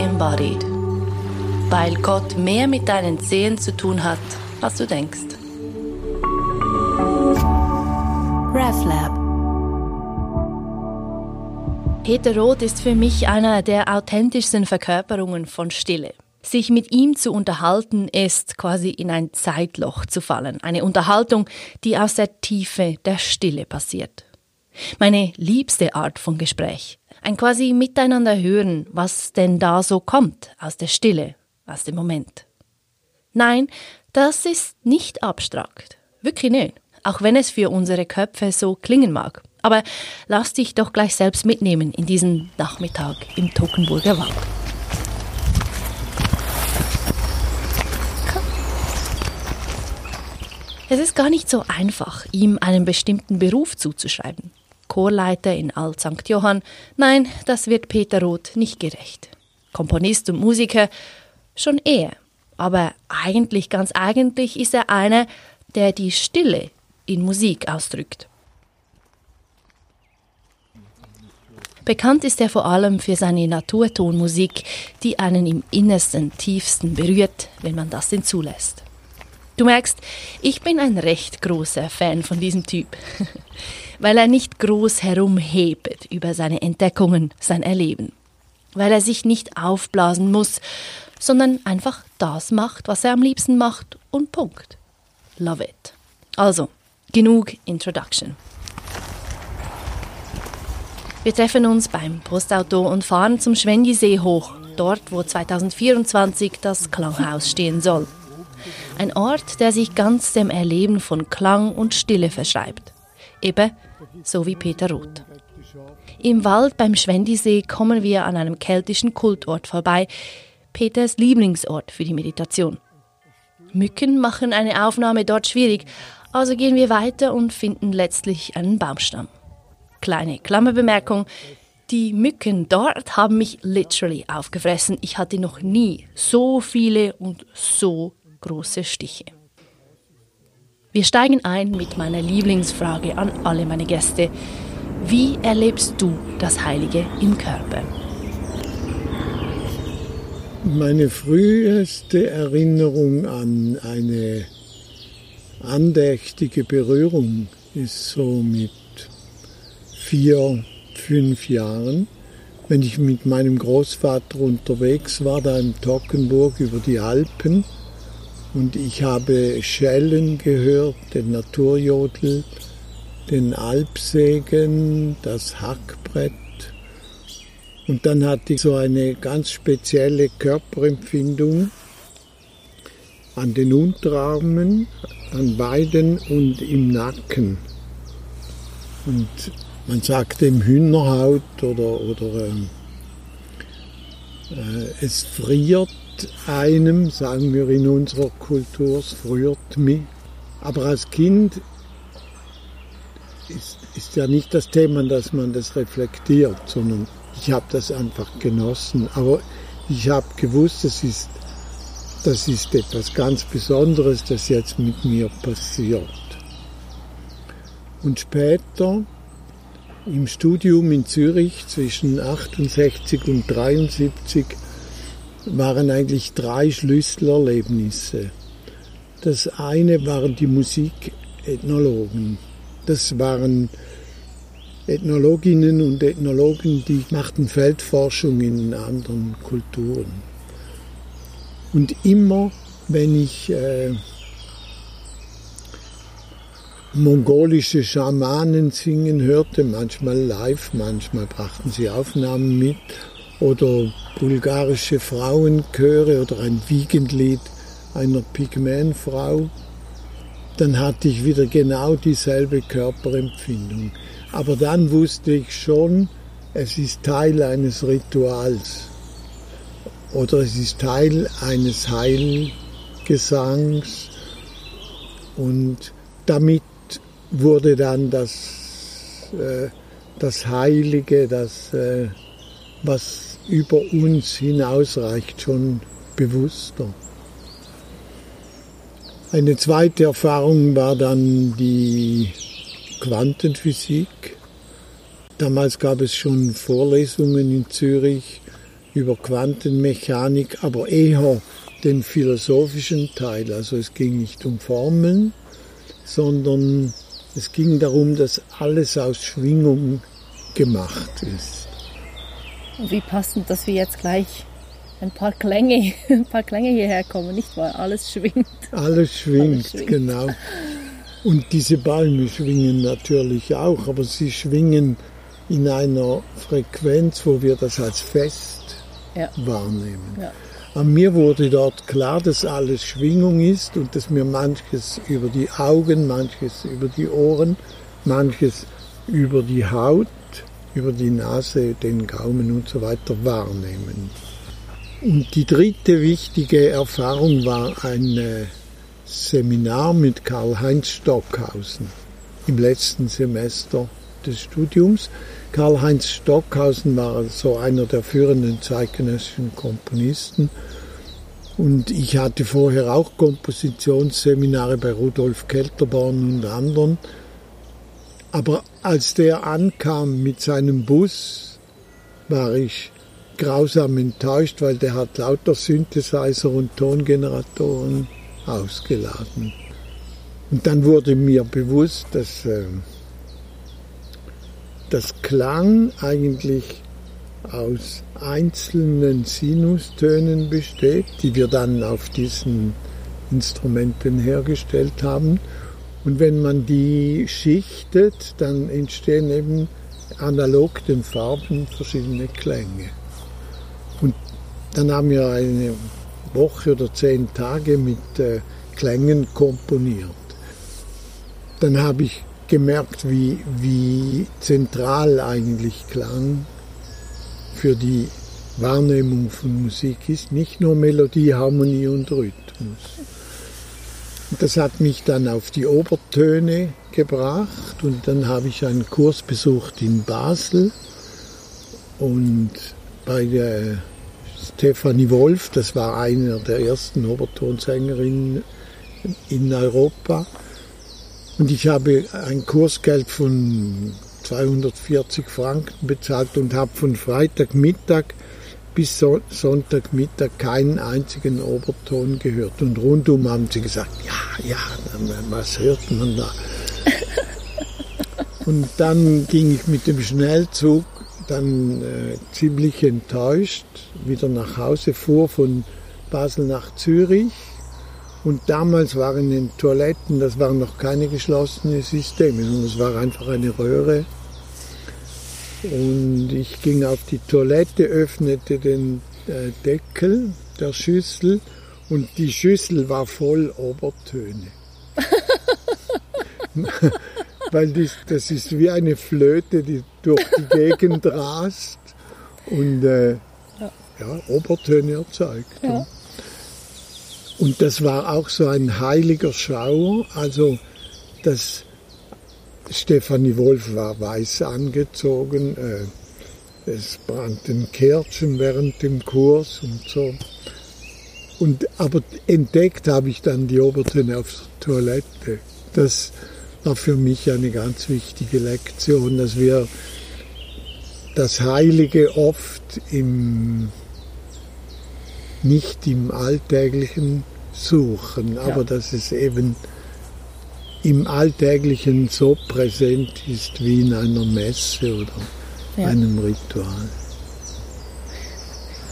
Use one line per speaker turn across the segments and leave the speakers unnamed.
embodied. Weil Gott mehr mit deinen Zehen zu tun hat, als du denkst. RefLab Peter Roth ist für mich einer der authentischsten Verkörperungen von Stille. Sich mit ihm zu unterhalten, ist quasi in ein Zeitloch zu fallen. Eine Unterhaltung, die aus der Tiefe der Stille passiert. Meine liebste Art von Gespräch. Ein quasi Miteinander hören, was denn da so kommt aus der Stille, aus dem Moment. Nein, das ist nicht abstrakt. Wirklich nicht. Auch wenn es für unsere Köpfe so klingen mag. Aber lass dich doch gleich selbst mitnehmen in diesen Nachmittag im Tokenburger Wald. Es ist gar nicht so einfach, ihm einen bestimmten Beruf zuzuschreiben. Chorleiter in Alt St. Johann, nein, das wird Peter Roth nicht gerecht. Komponist und Musiker, schon eher. Aber eigentlich, ganz eigentlich ist er einer, der die Stille in Musik ausdrückt. Bekannt ist er vor allem für seine Naturtonmusik, die einen im Innersten, tiefsten berührt, wenn man das denn zulässt. Du merkst, ich bin ein recht großer Fan von diesem Typ, weil er nicht groß herumhebt über seine Entdeckungen, sein Erleben, weil er sich nicht aufblasen muss, sondern einfach das macht, was er am liebsten macht und Punkt. Love it. Also, genug Introduction. Wir treffen uns beim Postauto und fahren zum Schwendisee hoch, dort wo 2024 das Klanghaus stehen soll. Ein Ort, der sich ganz dem Erleben von Klang und Stille verschreibt. Eben so wie Peter Roth. Im Wald beim Schwendisee kommen wir an einem keltischen Kultort vorbei, Peters Lieblingsort für die Meditation. Mücken machen eine Aufnahme dort schwierig, also gehen wir weiter und finden letztlich einen Baumstamm. Kleine Klammerbemerkung, die Mücken dort haben mich literally aufgefressen. Ich hatte noch nie so viele und so große Stiche. Wir steigen ein mit meiner Lieblingsfrage an alle meine Gäste. Wie erlebst du das Heilige im Körper?
Meine früheste Erinnerung an eine andächtige Berührung ist so mit vier, fünf Jahren, wenn ich mit meinem Großvater unterwegs war, da in Tockenburg über die Alpen und ich habe Schellen gehört, den Naturjodel, den Alpsegen, das Hackbrett. Und dann hatte ich so eine ganz spezielle Körperempfindung an den Unterarmen, an beiden und im Nacken. Und man sagt dem Hühnerhaut oder, oder ähm, äh, es friert einem, sagen wir in unserer Kultur, es friert mich. Aber als Kind ist, ist ja nicht das Thema, dass man das reflektiert, sondern ich habe das einfach genossen. Aber ich habe gewusst, das ist, das ist etwas ganz Besonderes, das jetzt mit mir passiert. Und später im Studium in Zürich zwischen 68 und 73 waren eigentlich drei Schlüsselerlebnisse. Das eine waren die Musikethnologen. Das waren Ethnologinnen und Ethnologen, die machten Feldforschung in anderen Kulturen. Und immer, wenn ich äh, mongolische Schamanen singen hörte, manchmal live, manchmal brachten sie Aufnahmen mit, oder bulgarische Frauenchöre oder ein Wiegendlied einer Pygmäenfrau, dann hatte ich wieder genau dieselbe Körperempfindung. Aber dann wusste ich schon, es ist Teil eines Rituals oder es ist Teil eines Heilgesangs und damit wurde dann das, äh, das Heilige, das, äh, was über uns hinausreicht, schon bewusster. Eine zweite Erfahrung war dann die Quantenphysik. Damals gab es schon Vorlesungen in Zürich über Quantenmechanik, aber eher den philosophischen Teil. Also es ging nicht um Formeln, sondern es ging darum, dass alles aus Schwingung gemacht ist.
Wie passend, dass wir jetzt gleich ein paar Klänge, ein paar Klänge hierher kommen, nicht wahr? Alles schwingt.
Alles schwingt, Alles schwingt. genau. Und diese Bäume schwingen natürlich auch, aber sie schwingen in einer Frequenz, wo wir das als fest ja. wahrnehmen. Ja. An mir wurde dort klar, dass alles Schwingung ist und dass mir manches über die Augen, manches über die Ohren, manches über die Haut, über die Nase, den Gaumen und so weiter wahrnehmen. Und die dritte wichtige Erfahrung war ein äh, Seminar mit Karl-Heinz Stockhausen im letzten Semester des Studiums. Karl-Heinz Stockhausen war so einer der führenden zeitgenössischen Komponisten. Und ich hatte vorher auch Kompositionsseminare bei Rudolf Kelterborn und anderen. Aber als der ankam mit seinem Bus, war ich grausam enttäuscht, weil der hat lauter Synthesizer und Tongeneratoren ausgeladen. Und dann wurde mir bewusst, dass äh, das Klang eigentlich aus einzelnen Sinustönen besteht, die wir dann auf diesen Instrumenten hergestellt haben. Und wenn man die schichtet, dann entstehen eben analog den Farben verschiedene Klänge. Und dann haben wir eine Woche oder zehn Tage mit äh, Klängen komponiert. Dann habe ich gemerkt, wie, wie zentral eigentlich Klang für die Wahrnehmung von Musik ist. Nicht nur Melodie, Harmonie und Rhythmus. Das hat mich dann auf die Obertöne gebracht und dann habe ich einen Kurs besucht in Basel und bei der Stefanie Wolf, das war eine der ersten Obertonsängerinnen in Europa. Und ich habe ein Kursgeld von 240 Franken bezahlt und habe von Freitagmittag bis Sonntagmittag keinen einzigen Oberton gehört. Und rundum haben sie gesagt, ja, ja, was hört man da? Und dann ging ich mit dem Schnellzug dann äh, ziemlich enttäuscht wieder nach Hause, fuhr von Basel nach Zürich und damals waren in Toiletten, das waren noch keine geschlossenen Systeme, sondern es war einfach eine Röhre. Und ich ging auf die Toilette, öffnete den äh, Deckel der Schüssel und die Schüssel war voll Obertöne. Weil das, das ist wie eine Flöte, die durch die Gegend rast und äh, ja. ja. Obertöne erzeugt. Ja. Und das war auch so ein heiliger Schauer. Also das Stefanie Wolf war weiß angezogen. Äh, es brannten Kerzen während dem Kurs und so. Und, aber entdeckt habe ich dann die Obertöne auf der Toilette. Das war für mich eine ganz wichtige Lektion, dass wir das Heilige oft im, nicht im Alltäglichen suchen, ja. aber dass es eben im Alltäglichen so präsent ist wie in einer Messe oder ja. einem Ritual.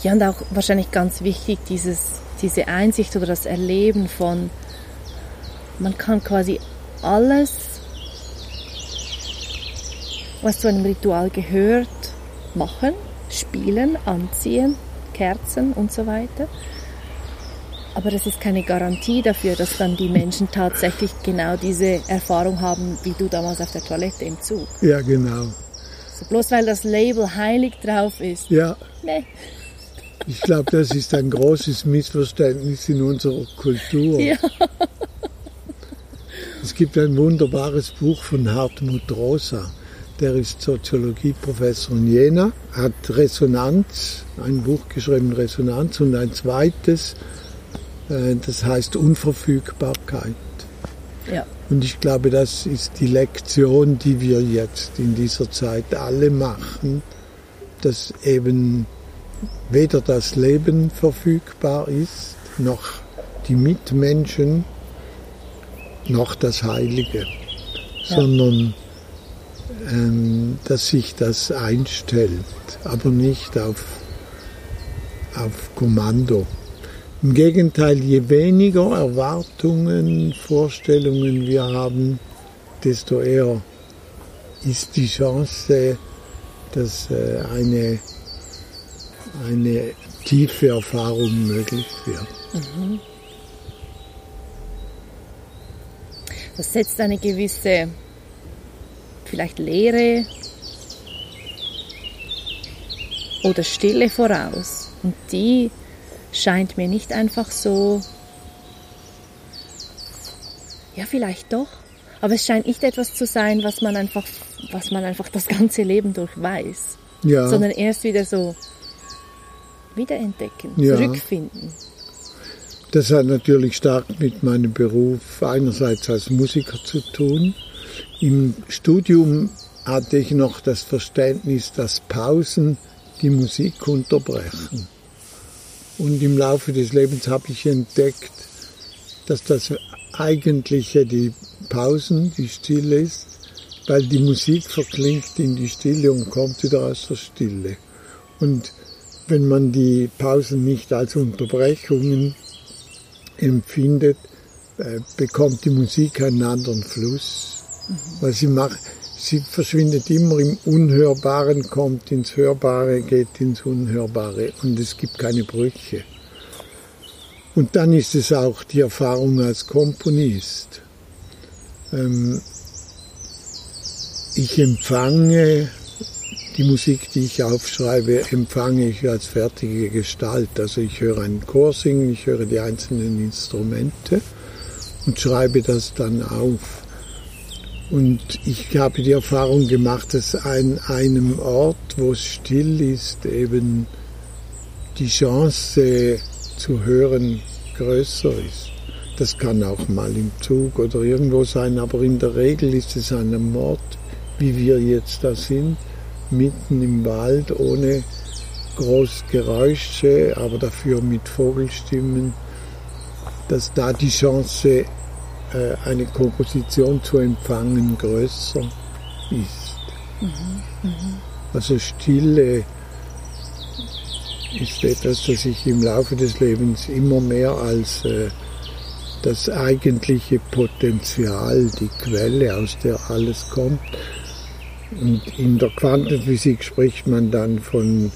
Ja, und auch wahrscheinlich ganz wichtig, dieses, diese Einsicht oder das Erleben von, man kann quasi alles, was zu einem Ritual gehört, machen, spielen, anziehen, Kerzen und so weiter. Aber das ist keine Garantie dafür, dass dann die Menschen tatsächlich genau diese Erfahrung haben, wie du damals auf der Toilette im Zug.
Ja, genau.
So bloß weil das Label heilig drauf ist.
Ja. Nee. Ich glaube, das ist ein großes Missverständnis in unserer Kultur. Ja. Es gibt ein wunderbares Buch von Hartmut Rosa. Der ist Soziologieprofessor in Jena, hat Resonanz, ein Buch geschrieben, Resonanz, und ein zweites, das heißt Unverfügbarkeit. Ja. Und ich glaube, das ist die Lektion, die wir jetzt in dieser Zeit alle machen, dass eben weder das Leben verfügbar ist, noch die Mitmenschen, noch das Heilige, ja. sondern ähm, dass sich das einstellt, aber nicht auf, auf Kommando. Im Gegenteil, je weniger Erwartungen, Vorstellungen wir haben, desto eher ist die Chance, dass äh, eine, eine tiefe Erfahrung möglich wird. Mhm.
Das setzt eine gewisse, vielleicht Leere oder Stille voraus. Und die scheint mir nicht einfach so, ja vielleicht doch, aber es scheint nicht etwas zu sein, was man einfach, was man einfach das ganze Leben durch weiß, ja. sondern erst wieder so wiederentdecken, ja. zurückfinden.
Das hat natürlich stark mit meinem Beruf einerseits als Musiker zu tun. Im Studium hatte ich noch das Verständnis, dass Pausen die Musik unterbrechen. Und im Laufe des Lebens habe ich entdeckt, dass das eigentliche die Pausen, die Stille ist, weil die Musik verklingt in die Stille und kommt wieder aus der Stille. Und wenn man die Pausen nicht als Unterbrechungen empfindet, äh, bekommt die Musik einen anderen Fluss. Weil sie macht, sie verschwindet immer im Unhörbaren, kommt ins Hörbare, geht ins Unhörbare und es gibt keine Brüche. Und dann ist es auch die Erfahrung als Komponist. Ähm, ich empfange die Musik, die ich aufschreibe, empfange ich als fertige Gestalt. Also ich höre einen Chor singen, ich höre die einzelnen Instrumente und schreibe das dann auf. Und ich habe die Erfahrung gemacht, dass an einem Ort, wo es still ist, eben die Chance zu hören größer ist. Das kann auch mal im Zug oder irgendwo sein, aber in der Regel ist es an einem Ort, wie wir jetzt da sind, mitten im Wald ohne groß Geräusche, aber dafür mit Vogelstimmen, dass da die Chance, eine Komposition zu empfangen, größer ist. Mhm, mh. Also Stille ist etwas, das ich im Laufe des Lebens immer mehr als äh, das eigentliche Potenzial, die Quelle, aus der alles kommt, und in der Quantenphysik spricht man dann von,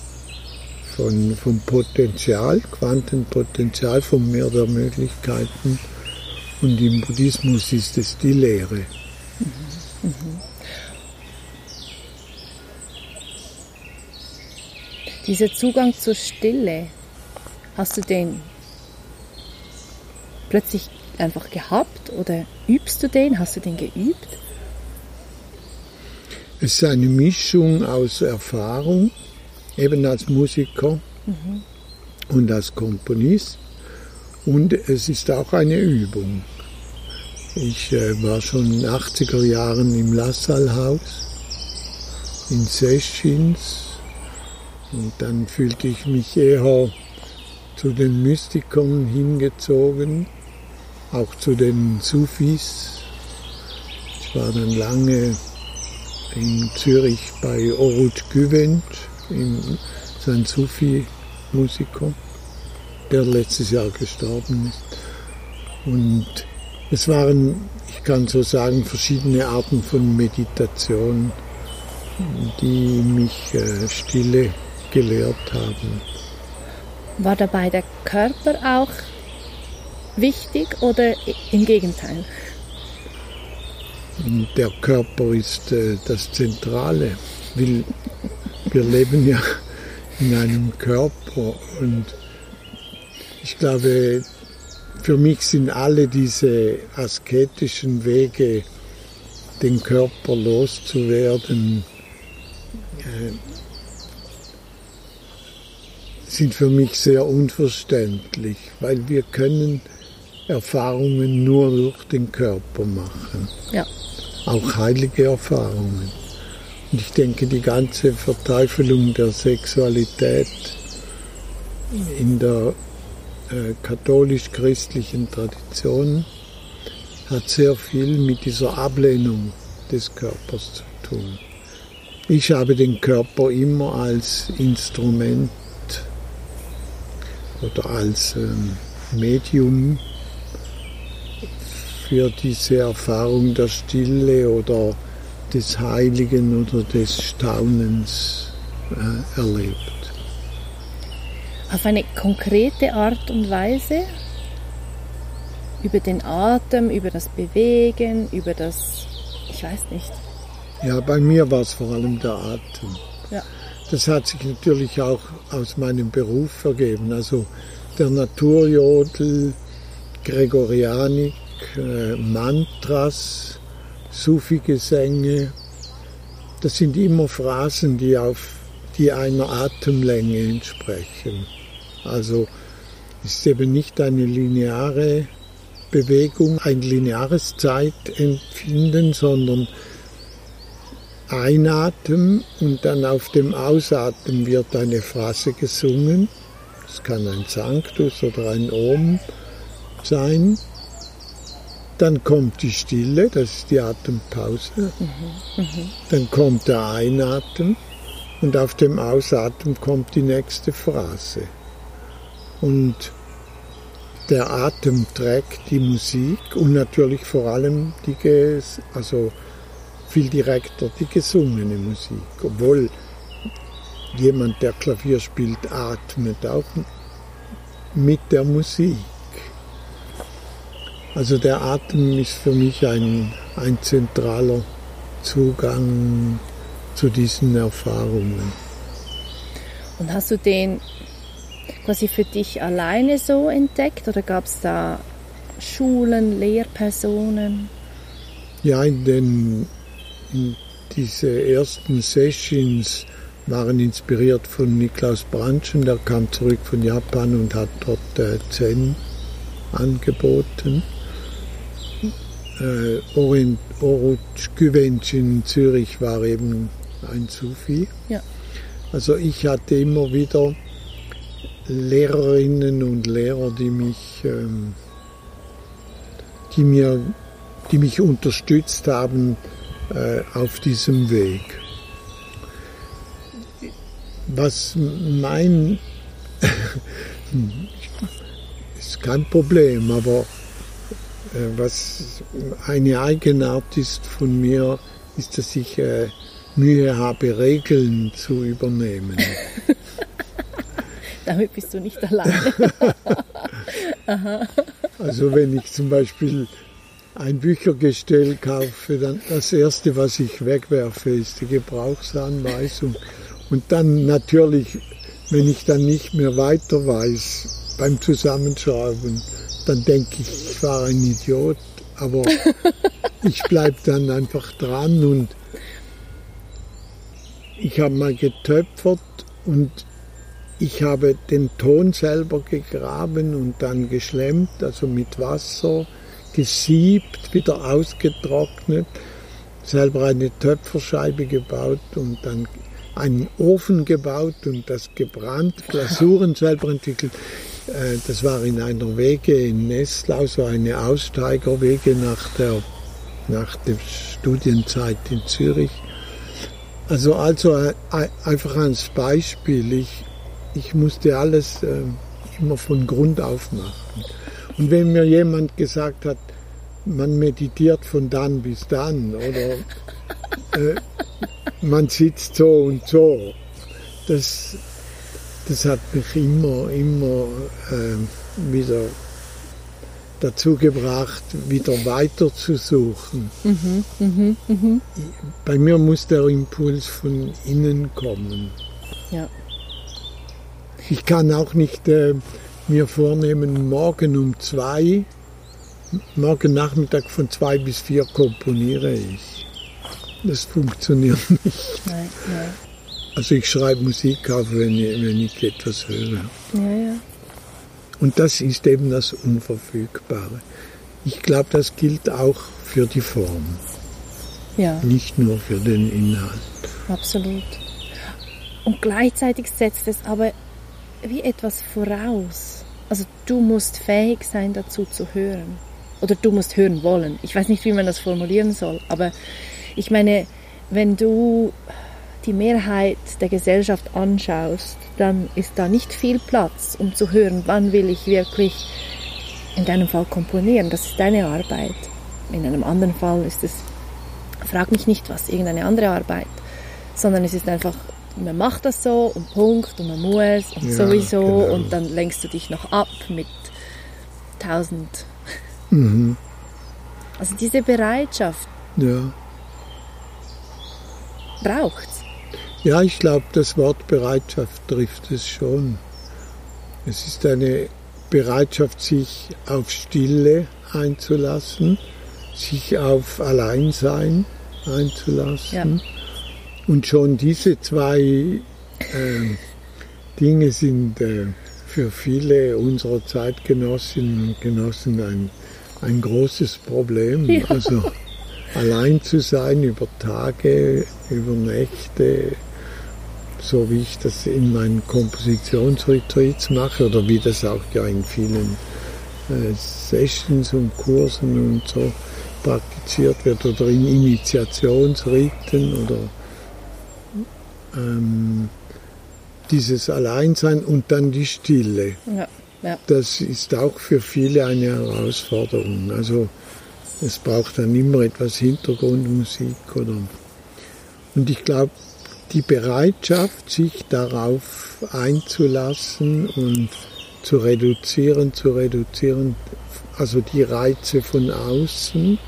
von, vom Potenzial, Quantenpotenzial, vom Meer der Möglichkeiten. Und im Buddhismus ist es die Lehre. Mhm. Mhm.
Dieser Zugang zur Stille, hast du den plötzlich einfach gehabt oder übst du den? Hast du den geübt?
Es ist eine Mischung aus Erfahrung, eben als Musiker mhm. und als Komponist. Und es ist auch eine Übung. Ich äh, war schon in den 80er Jahren im Lassalhaus in Seschins und dann fühlte ich mich eher zu den Mystikern hingezogen, auch zu den Sufis. Ich war dann lange in Zürich bei Orut Güvent, sein Sufi-Musiker, der letztes Jahr gestorben ist. Und es waren, ich kann so sagen, verschiedene Arten von Meditation, die mich äh, Stille gelehrt haben.
War dabei der Körper auch wichtig oder im Gegenteil?
Der Körper ist äh, das Zentrale. Wir, wir leben ja in einem Körper und ich glaube, für mich sind alle diese asketischen Wege, den Körper loszuwerden, äh, sind für mich sehr unverständlich, weil wir können Erfahrungen nur durch den Körper machen. Ja auch heilige Erfahrungen. Und ich denke, die ganze Verteufelung der Sexualität in der äh, katholisch-christlichen Tradition hat sehr viel mit dieser Ablehnung des Körpers zu tun. Ich habe den Körper immer als Instrument oder als ähm, Medium für diese Erfahrung der Stille oder des Heiligen oder des Staunens äh, erlebt.
Auf eine konkrete Art und Weise? Über den Atem, über das Bewegen, über das, ich weiß nicht.
Ja, bei mir war es vor allem der Atem.
Ja.
Das hat sich natürlich auch aus meinem Beruf ergeben. Also der Naturjodel, Gregorianik, äh, Mantras, Sufi-Gesänge, das sind immer Phrasen, die auf die einer Atemlänge entsprechen. Also ist eben nicht eine lineare Bewegung, ein lineares Zeitempfinden, sondern Einatmen und dann auf dem Ausatmen wird eine Phrase gesungen. Es kann ein Sanctus oder ein Om sein. Dann kommt die Stille, das ist die Atempause. Mhm, mhm. Dann kommt der Einatmen und auf dem Ausatmen kommt die nächste Phrase. Und der Atem trägt die Musik und natürlich vor allem die, also viel direkter die gesungene Musik. Obwohl jemand, der Klavier spielt, atmet auch mit der Musik. Also der Atem ist für mich ein, ein zentraler Zugang zu diesen Erfahrungen.
Und hast du den quasi für dich alleine so entdeckt oder gab es da Schulen, Lehrpersonen?
Ja, in den in diese ersten Sessions waren inspiriert von Niklaus Branschen, der kam zurück von Japan und hat dort äh, Zen angeboten. Äh, Oruç in Zürich war eben ein Sufi.
Ja.
Also ich hatte immer wieder Lehrerinnen und Lehrer, die mich, ähm, die mir, die mich unterstützt haben äh, auf diesem Weg. Was mein ist kein Problem, aber äh, was eine Eigenart ist von mir, ist, dass ich äh, Mühe habe, Regeln zu übernehmen.
Damit bist du nicht alleine.
also wenn ich zum Beispiel ein Büchergestell kaufe, dann das erste, was ich wegwerfe, ist die Gebrauchsanweisung. Und dann natürlich, wenn ich dann nicht mehr weiter weiß beim Zusammenschrauben, dann denke ich, ich war ein Idiot. Aber ich bleibe dann einfach dran und ich habe mal getöpfert und ich habe den Ton selber gegraben und dann geschlemmt, also mit Wasser, gesiebt, wieder ausgetrocknet, selber eine Töpferscheibe gebaut und dann einen Ofen gebaut und das gebrannt, Glasuren selber entwickelt. Äh, das war in einer Wege in Nestlau, so eine Aussteigerwege nach der, nach der Studienzeit in Zürich. Also, also äh, einfach als Beispiel, ich, ich musste alles äh, immer von Grund auf machen. Und wenn mir jemand gesagt hat, man meditiert von dann bis dann oder äh, man sitzt so und so, das, das hat mich immer, immer äh, wieder dazu gebracht, wieder weiter zu suchen. Mhm, mh, mh. Bei mir muss der Impuls von innen kommen.
Ja.
Ich kann auch nicht äh, mir vornehmen, morgen um zwei, morgen Nachmittag von zwei bis vier komponiere ich. Das funktioniert nicht.
Nein, nein.
Also ich schreibe Musik auf, wenn ich, wenn ich etwas höre.
Ja, ja.
Und das ist eben das Unverfügbare. Ich glaube, das gilt auch für die Form.
Ja.
Nicht nur für den Inhalt.
Absolut. Und gleichzeitig setzt es aber wie etwas voraus. Also du musst fähig sein, dazu zu hören. Oder du musst hören wollen. Ich weiß nicht, wie man das formulieren soll, aber ich meine, wenn du die Mehrheit der Gesellschaft anschaust, dann ist da nicht viel Platz, um zu hören, wann will ich wirklich in deinem Fall komponieren. Das ist deine Arbeit. In einem anderen Fall ist es, frag mich nicht was, irgendeine andere Arbeit, sondern es ist einfach, man macht das so und Punkt und man muss und ja, sowieso genau. und dann lenkst du dich noch ab mit tausend. Mhm. Also diese Bereitschaft.
Ja.
Braucht's.
Ja, ich glaube, das Wort Bereitschaft trifft es schon. Es ist eine Bereitschaft, sich auf Stille einzulassen, sich auf Alleinsein einzulassen. Ja. Und schon diese zwei äh, Dinge sind äh, für viele unserer Zeitgenossinnen und Genossen ein, ein großes Problem. Ja. Also allein zu sein über Tage, über Nächte, so wie ich das in meinen Kompositionsretreats mache oder wie das auch ja in vielen äh, Sessions und Kursen und so praktiziert wird oder in Initiationsriten oder ähm, dieses Alleinsein und dann die Stille. Ja, ja. Das ist auch für viele eine Herausforderung. Also es braucht dann immer etwas Hintergrundmusik oder und ich glaube, die Bereitschaft, sich darauf einzulassen und zu reduzieren, zu reduzieren, also die Reize von außen.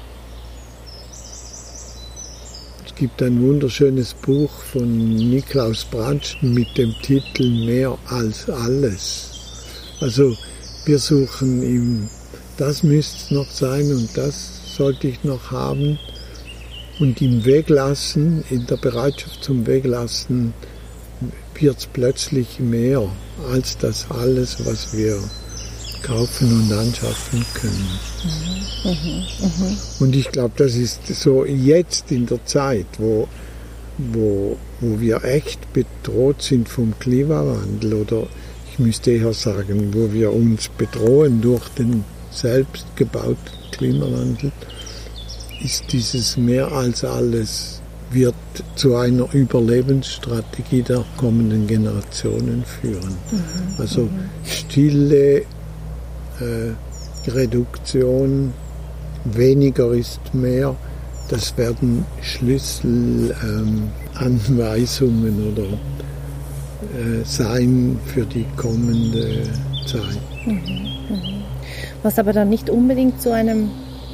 Es gibt ein wunderschönes Buch von Niklaus Branschen mit dem Titel Mehr als alles. Also wir suchen ihm, das müsste es noch sein und das sollte ich noch haben und im Weglassen, in der Bereitschaft zum Weglassen, wird es plötzlich mehr als das alles, was wir kaufen und anschaffen können. Mhm, mh, mh. Und ich glaube, das ist so jetzt in der Zeit, wo, wo, wo wir echt bedroht sind vom Klimawandel oder ich müsste eher sagen, wo wir uns bedrohen durch den selbstgebauten Klimawandel ist dieses mehr als alles, wird zu einer Überlebensstrategie der kommenden Generationen führen. Mhm. Also mhm. stille äh, Reduktion, weniger ist mehr, das werden Schlüsselanweisungen ähm, oder äh, sein für die kommende Zeit. Mhm.
Mhm. Was aber dann nicht unbedingt zu einem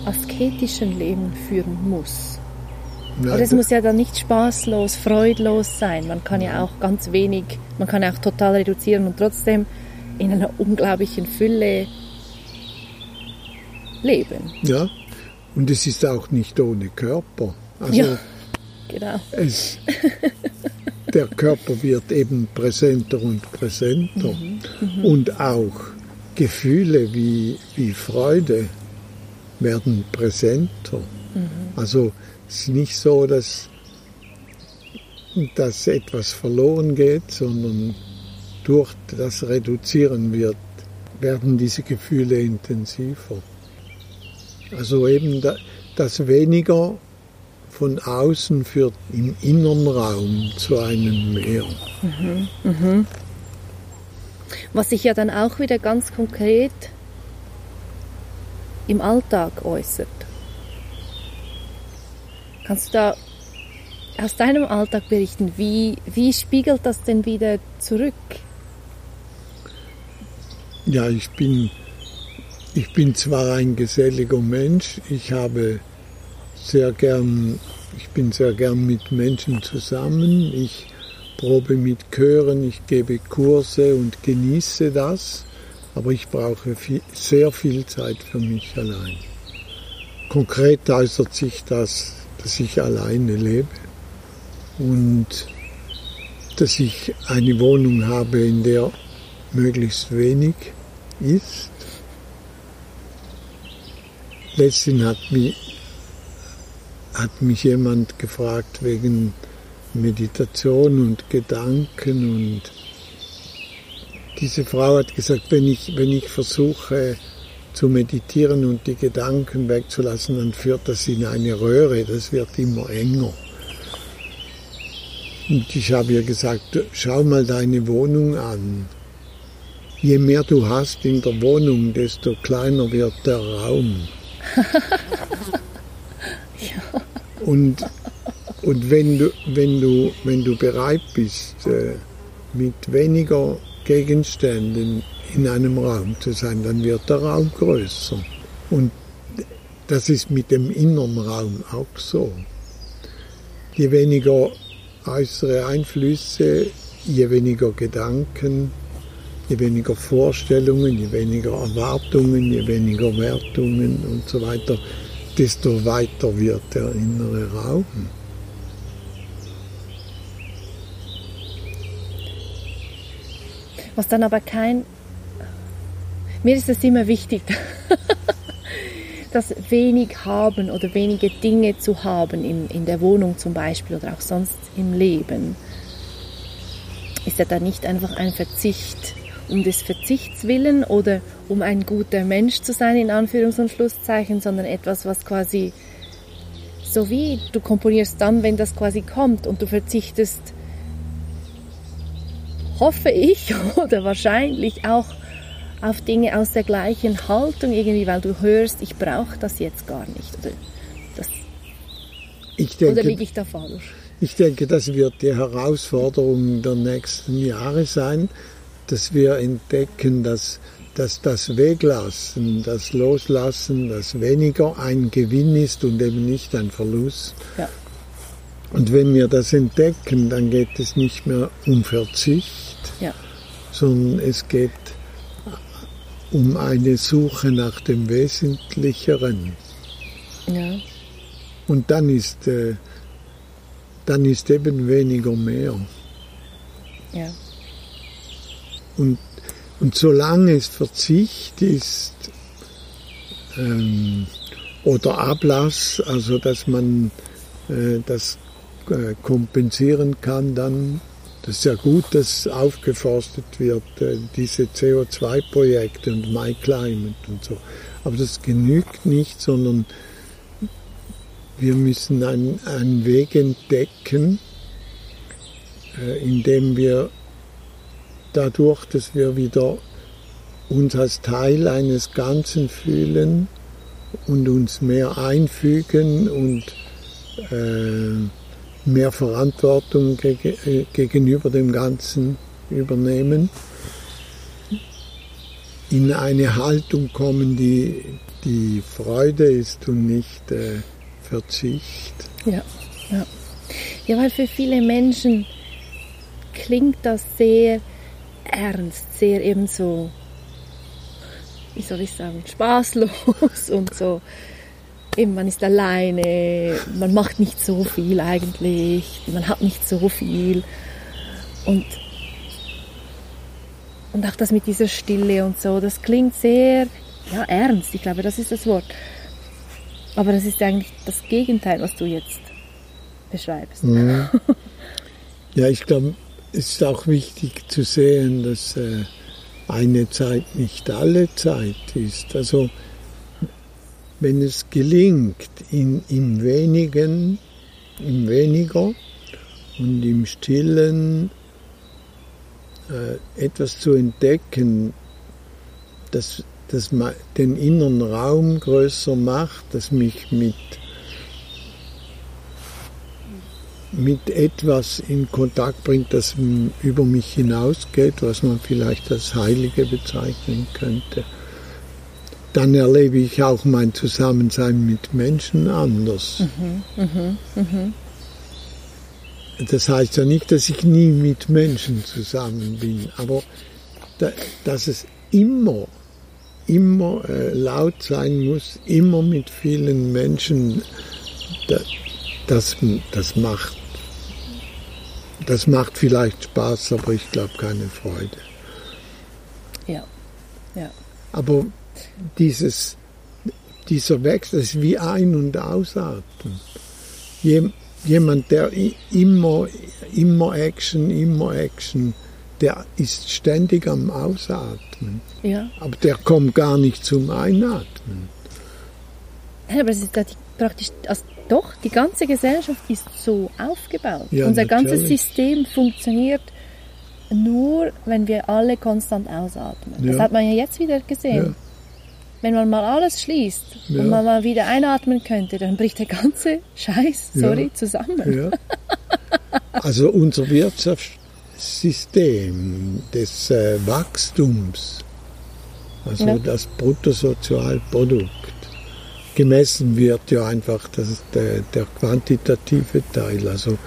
asketischen Leben führen muss. Ja, Aber es muss ja dann nicht spaßlos, freudlos sein. Man kann ja auch ganz wenig, man kann ja auch total reduzieren und trotzdem in einer unglaublichen Fülle leben.
Ja, und es ist auch nicht ohne Körper.
Also ja, genau.
Es, der Körper wird eben präsenter und präsenter. Mhm, mhm. und auch Gefühle wie, wie Freude werden präsenter. Mhm. Also es ist nicht so, dass, dass etwas verloren geht, sondern durch das Reduzieren wird, werden diese Gefühle intensiver. Also eben das weniger von außen führt im inneren Raum zu einem Mehr. Mhm,
mhm. Was sich ja dann auch wieder ganz konkret im Alltag äußert. Kannst du da aus deinem Alltag berichten? Wie, wie spiegelt das denn wieder zurück?
Ja, ich bin, ich bin zwar ein geselliger Mensch, ich habe sehr gern, ich bin sehr gern mit Menschen zusammen, ich probe mit Chören, ich gebe Kurse und genieße das aber ich brauche viel, sehr viel Zeit für mich allein. Konkret äußert sich das, dass ich alleine lebe und dass ich eine Wohnung habe, in der möglichst wenig ist. Letztens hat mich, hat mich jemand gefragt wegen Meditation und Gedanken und diese Frau hat gesagt, wenn ich, wenn ich versuche zu meditieren und die Gedanken wegzulassen, dann führt das in eine Röhre, das wird immer enger. Und ich habe ihr gesagt, schau mal deine Wohnung an. Je mehr du hast in der Wohnung, desto kleiner wird der Raum. Ja. Und, und wenn, du, wenn, du, wenn du bereit bist, äh, mit weniger Gegenständen in einem Raum zu sein, dann wird der Raum größer. Und das ist mit dem inneren Raum auch so. Je weniger äußere Einflüsse, je weniger Gedanken, je weniger Vorstellungen, je weniger Erwartungen, je weniger Wertungen und so weiter, desto weiter wird der innere Raum.
Was dann aber kein... Mir ist es immer wichtig, das wenig haben oder wenige Dinge zu haben in, in der Wohnung zum Beispiel oder auch sonst im Leben. Ist ja dann nicht einfach ein Verzicht um des Verzichts willen oder um ein guter Mensch zu sein, in Anführungs- und Schlusszeichen, sondern etwas, was quasi so wie du komponierst dann, wenn das quasi kommt und du verzichtest hoffe ich oder wahrscheinlich auch auf Dinge aus der gleichen Haltung irgendwie, weil du hörst, ich brauche das jetzt gar nicht. Oder, das,
ich denke,
oder liege ich da falsch?
Ich denke, das wird die Herausforderung der nächsten Jahre sein, dass wir entdecken, dass, dass das Weglassen, das Loslassen, das weniger ein Gewinn ist und eben nicht ein Verlust. Ja. Und wenn wir das entdecken, dann geht es nicht mehr um Verzicht, ja. sondern es geht um eine Suche nach dem Wesentlicheren. Ja. Und dann ist, äh, dann ist eben weniger mehr. Ja. Und, und solange es Verzicht ist ähm, oder Ablass, also dass man äh, das äh, kompensieren kann, dann das ist ja gut, dass aufgeforstet wird, äh, diese CO2-Projekte und MyClimate und so. Aber das genügt nicht, sondern wir müssen einen, einen Weg entdecken, äh, indem wir dadurch, dass wir wieder uns als Teil eines Ganzen fühlen und uns mehr einfügen und äh, mehr Verantwortung äh, gegenüber dem Ganzen übernehmen, in eine Haltung kommen, die, die Freude ist und nicht äh, Verzicht.
Ja, ja. Ja, weil für viele Menschen klingt das sehr ernst, sehr eben so, wie soll ich sagen, spaßlos und so eben man ist alleine, man macht nicht so viel eigentlich, man hat nicht so viel und und auch das mit dieser Stille und so, das klingt sehr ja, ernst, ich glaube, das ist das Wort. Aber das ist eigentlich das Gegenteil, was du jetzt beschreibst.
Mhm. Ja, ich glaube, es ist auch wichtig zu sehen, dass äh, eine Zeit nicht alle Zeit ist. Also wenn es gelingt, in, im Wenigen, im Weniger und im Stillen äh, etwas zu entdecken, das, das den inneren Raum größer macht, das mich mit, mit etwas in Kontakt bringt, das über mich hinausgeht, was man vielleicht als Heilige bezeichnen könnte dann erlebe ich auch mein Zusammensein mit Menschen anders. Mhm, mh, mh. Das heißt ja nicht, dass ich nie mit Menschen zusammen bin, aber da, dass es immer, immer äh, laut sein muss, immer mit vielen Menschen, da, das, das macht, das macht vielleicht Spaß, aber ich glaube keine Freude.
Ja, ja.
Aber dieses, dieser Wechsel ist wie Ein- und Ausatmen. jemand, der immer, immer Action, immer Action, der ist ständig am Ausatmen.
Ja.
Aber der kommt gar nicht zum Einatmen.
Ja, aber es ist da die, praktisch, also doch, die ganze Gesellschaft ist so aufgebaut.
Ja,
Unser ganzes
natürlich.
System funktioniert nur, wenn wir alle konstant ausatmen. Das
Ja.
hat man ja jetzt wieder gesehen.
Ja.
Wenn man mal alles schließt und man mal wieder einatmen könnte, dann bricht der ganze Scheiß, sorry, zusammen.
Also unser Wirtschaftssystem des äh, Wachstums, also das Bruttosozialprodukt, gemessen wird ja einfach das der, der quantitative Teil. Also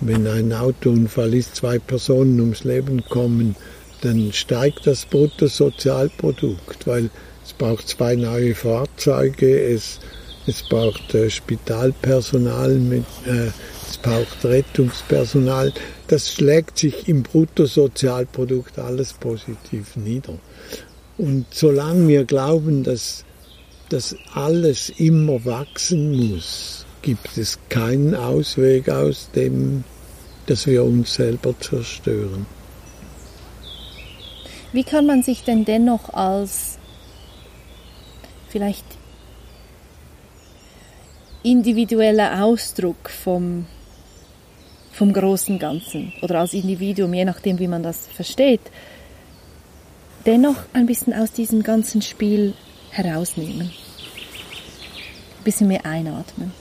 wenn ein Autounfall ist, zwei Personen ums Leben kommen, dann steigt das Bruttosozialprodukt, weil es braucht zwei neue Fahrzeuge, es, es braucht äh, Spitalpersonal, mit, äh, es braucht Rettungspersonal. Das schlägt sich im Bruttosozialprodukt alles positiv nieder. Und solange wir glauben, dass das alles immer wachsen muss, gibt es keinen Ausweg aus dem, dass wir uns selber zerstören.
Wie kann man sich denn dennoch als vielleicht individueller Ausdruck vom, vom großen Ganzen oder als Individuum, je nachdem, wie man das versteht, dennoch ein bisschen aus diesem ganzen Spiel herausnehmen? Ein bisschen mehr einatmen.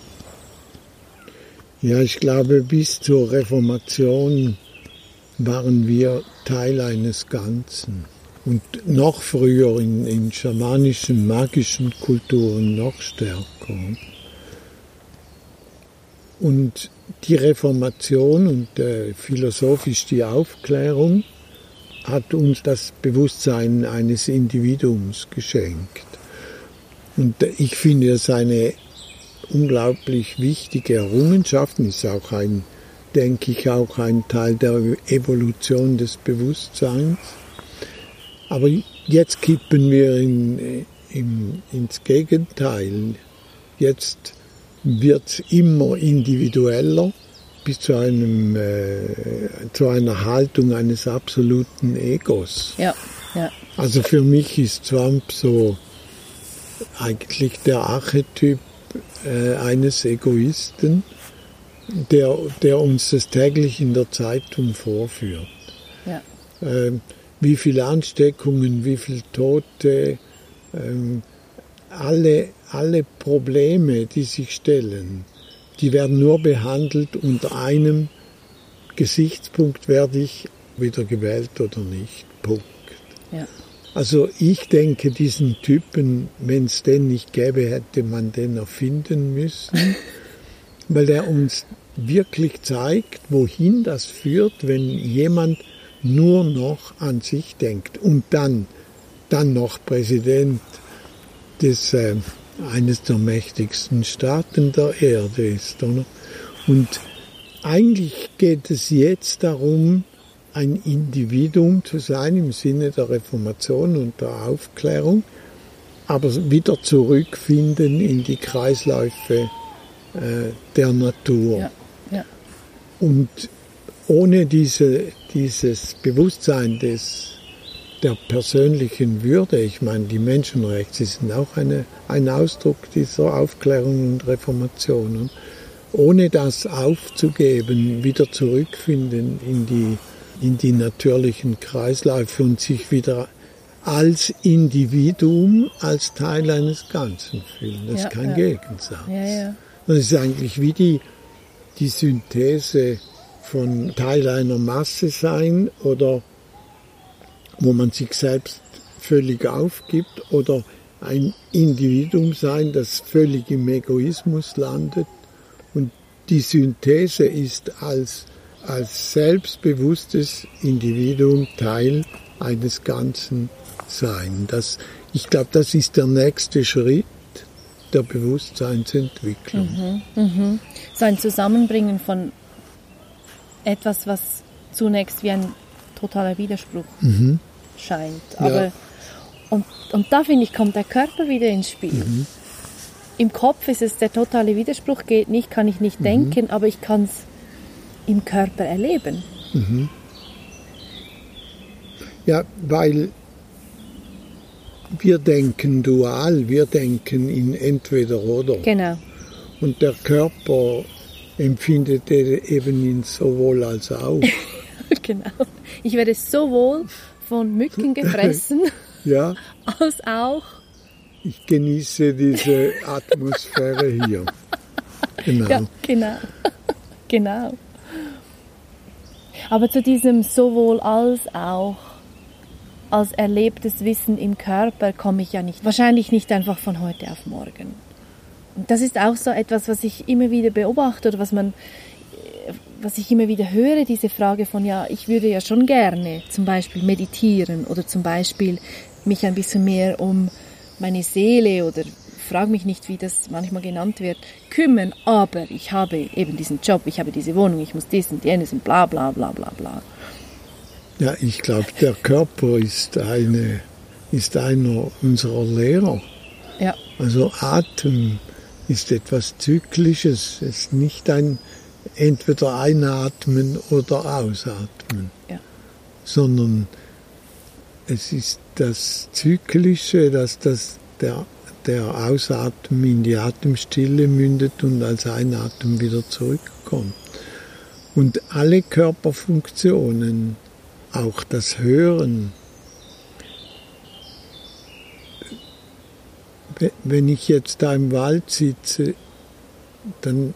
Ja, ich glaube, bis zur Reformation waren wir Teil eines Ganzen. Und noch früher in, in schamanischen, magischen Kulturen noch stärker. Und die Reformation und äh, philosophisch die Aufklärung hat uns das Bewusstsein eines Individuums geschenkt. Und ich finde es eine unglaublich wichtige Errungenschaft, ist auch ein, denke ich, auch ein Teil der Evolution des Bewusstseins. Aber jetzt kippen wir in, in, ins Gegenteil. Jetzt wird es immer individueller bis zu, einem, äh, zu einer Haltung eines absoluten Egos.
Ja, ja.
Also für mich ist Trump so eigentlich der Archetyp äh, eines Egoisten, der, der uns das täglich in der Zeitung vorführt.
ja.
Ähm, wie viele Ansteckungen, wie viele Tote, ähm, alle, alle Probleme, die sich stellen, die werden nur behandelt unter einem Gesichtspunkt, werde ich wieder gewählt oder nicht. Punkt.
ja.
Also ich denke, diesen Typen, wenn es den nicht gäbe, hätte man den erfinden müssen, weil er uns wirklich zeigt, wohin das führt, wenn jemand nur noch an sich denkt und dann, dann noch Präsident des, äh, eines der mächtigsten Staaten der Erde ist. Oder? Und eigentlich geht es jetzt darum, ein Individuum zu sein im Sinne der Reformation und der Aufklärung, aber wieder zurückfinden in die Kreisläufe äh, der Natur.
Ja, ja.
Und ohne diese, dieses Bewusstsein des, der persönlichen Würde, ich meine, die Menschenrechte sind auch eine, ein Ausdruck dieser Aufklärung und Reformation. Und ohne das aufzugeben, wieder zurückfinden in die, in die natürlichen Kreisläufe und sich wieder als Individuum, als Teil eines Ganzen fühlen. Das
Ja,
ist kein
ja.
Gegensatz.
Ja.
Das ist eigentlich wie die, die Synthese von Teil einer Masse sein oder wo man sich selbst völlig aufgibt oder ein Individuum sein, das völlig im Egoismus landet. Und die Synthese ist als, als selbstbewusstes Individuum Teil eines Ganzen sein. Das, ich glaube, das ist der nächste Schritt der Bewusstseinsentwicklung.
So ein Zusammenbringen von etwas, was zunächst wie ein totaler Widerspruch scheint. Aber,
Ja.
und, und da finde ich, kommt der Körper wieder ins Spiel. Im Kopf ist es der totale Widerspruch, geht nicht, kann ich nicht denken, aber ich kann es im Körper erleben.
Ja, weil wir denken dual, wir denken in entweder oder.
Genau.
Und der Körper empfindet eben in sowohl als auch.
genau. Ich werde sowohl von Mücken gefressen,
ja.
als auch.
Ich genieße diese Atmosphäre hier. Genau.
Ja, genau. genau. Aber zu diesem sowohl als auch als erlebtes Wissen im Körper komme ich ja nicht, wahrscheinlich nicht einfach von heute auf morgen. Und das ist auch so etwas, was ich immer wieder beobachte oder was man, was ich immer wieder höre, diese Frage von, ja, ich würde ja schon gerne zum Beispiel meditieren oder zum Beispiel mich ein bisschen mehr um meine Seele oder frage mich nicht, wie das manchmal genannt wird, kümmern, aber ich habe eben diesen Job, ich habe diese Wohnung, ich muss dies und jenes und bla bla bla bla bla.
Ja, ich glaube, der Körper ist, eine, ist einer unserer Lehrer.
Ja.
Also Atem ist etwas Zyklisches, es ist nicht ein entweder einatmen oder ausatmen,
ja.
sondern es ist das Zyklische, dass das der, der Ausatmen in die Atemstille mündet und als Einatmen wieder zurückkommt. Und alle Körperfunktionen auch das Hören. Wenn ich jetzt da im Wald sitze, dann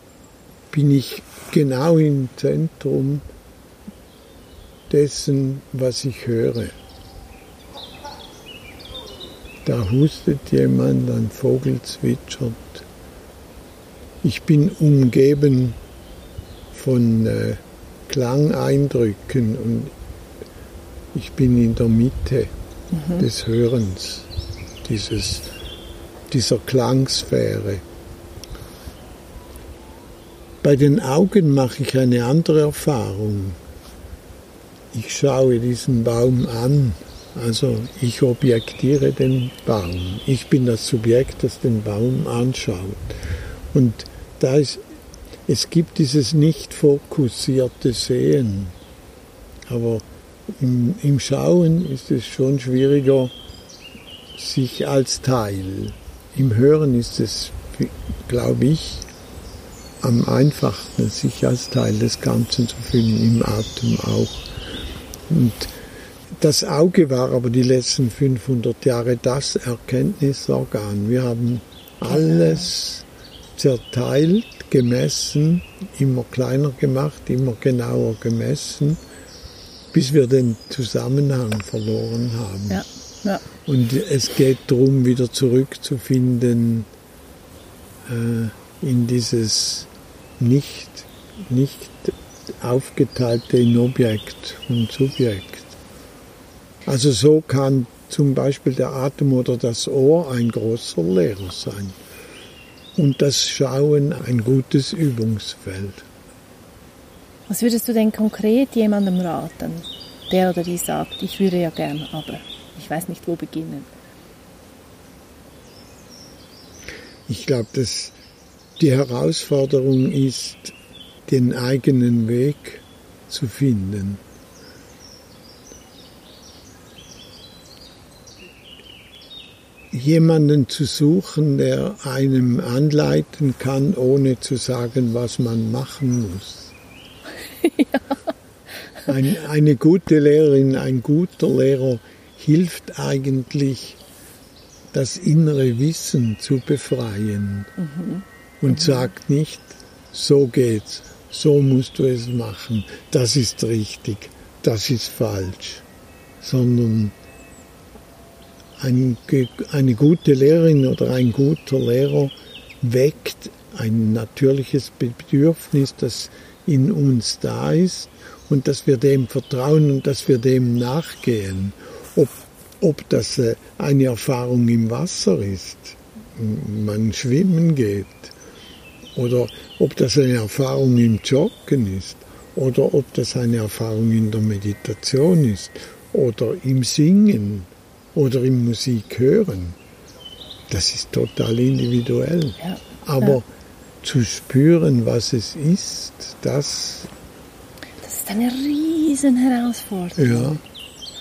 bin ich genau im Zentrum dessen, was ich höre. Da hustet jemand, ein Vogel zwitschert. Ich bin umgeben von äh, Klangeindrücken und ich bin in der Mitte mhm. des Hörens, dieses, dieser Klangsphäre. Bei den Augen mache ich eine andere Erfahrung. Ich schaue diesen Baum an, also ich objektiere den Baum. Ich bin das Subjekt, das den Baum anschaut. Und da ist, es gibt dieses nicht fokussierte Sehen, aber im, Im Schauen ist es schon schwieriger, sich als Teil. Im Hören ist es, glaube ich, am einfachsten, sich als Teil des Ganzen zu fühlen, im Atem auch. Und das Auge war aber die letzten 500 Jahre das Erkenntnisorgan. Wir haben alles zerteilt, gemessen, immer kleiner gemacht, immer genauer gemessen bis wir den Zusammenhang verloren haben.
Ja, ja.
Und es geht darum, wieder zurückzufinden äh, in dieses nicht, nicht aufgeteilte in Objekt und Subjekt. Also so kann zum Beispiel der Atem oder das Ohr ein großer Lehrer sein. Und das Schauen ein gutes Übungsfeld.
Was würdest du denn konkret jemandem raten, der oder die sagt, ich würde ja gern, aber ich weiß nicht, wo beginnen?
Ich glaube, dass die Herausforderung ist, den eigenen Weg zu finden. Jemanden zu suchen, der einem anleiten kann, ohne zu sagen, was man machen muss. Ein, eine gute Lehrerin, ein guter Lehrer hilft eigentlich, das innere Wissen zu befreien mhm. und mhm. sagt nicht, so geht's, so musst du es machen, das ist richtig, das ist falsch, sondern ein, eine gute Lehrerin oder ein guter Lehrer weckt ein natürliches Bedürfnis, das in uns da ist und dass wir dem vertrauen und dass wir dem nachgehen. Ob, ob das äh, eine Erfahrung im Wasser ist, man schwimmen geht, oder ob das eine Erfahrung im Joggen ist, oder ob das eine Erfahrung in der Meditation ist, oder im Singen, oder im Musik hören. Das ist total individuell.
Ja.
Aber ja zu spüren, was es ist, das.
Das ist eine riesen Herausforderung.
Ja.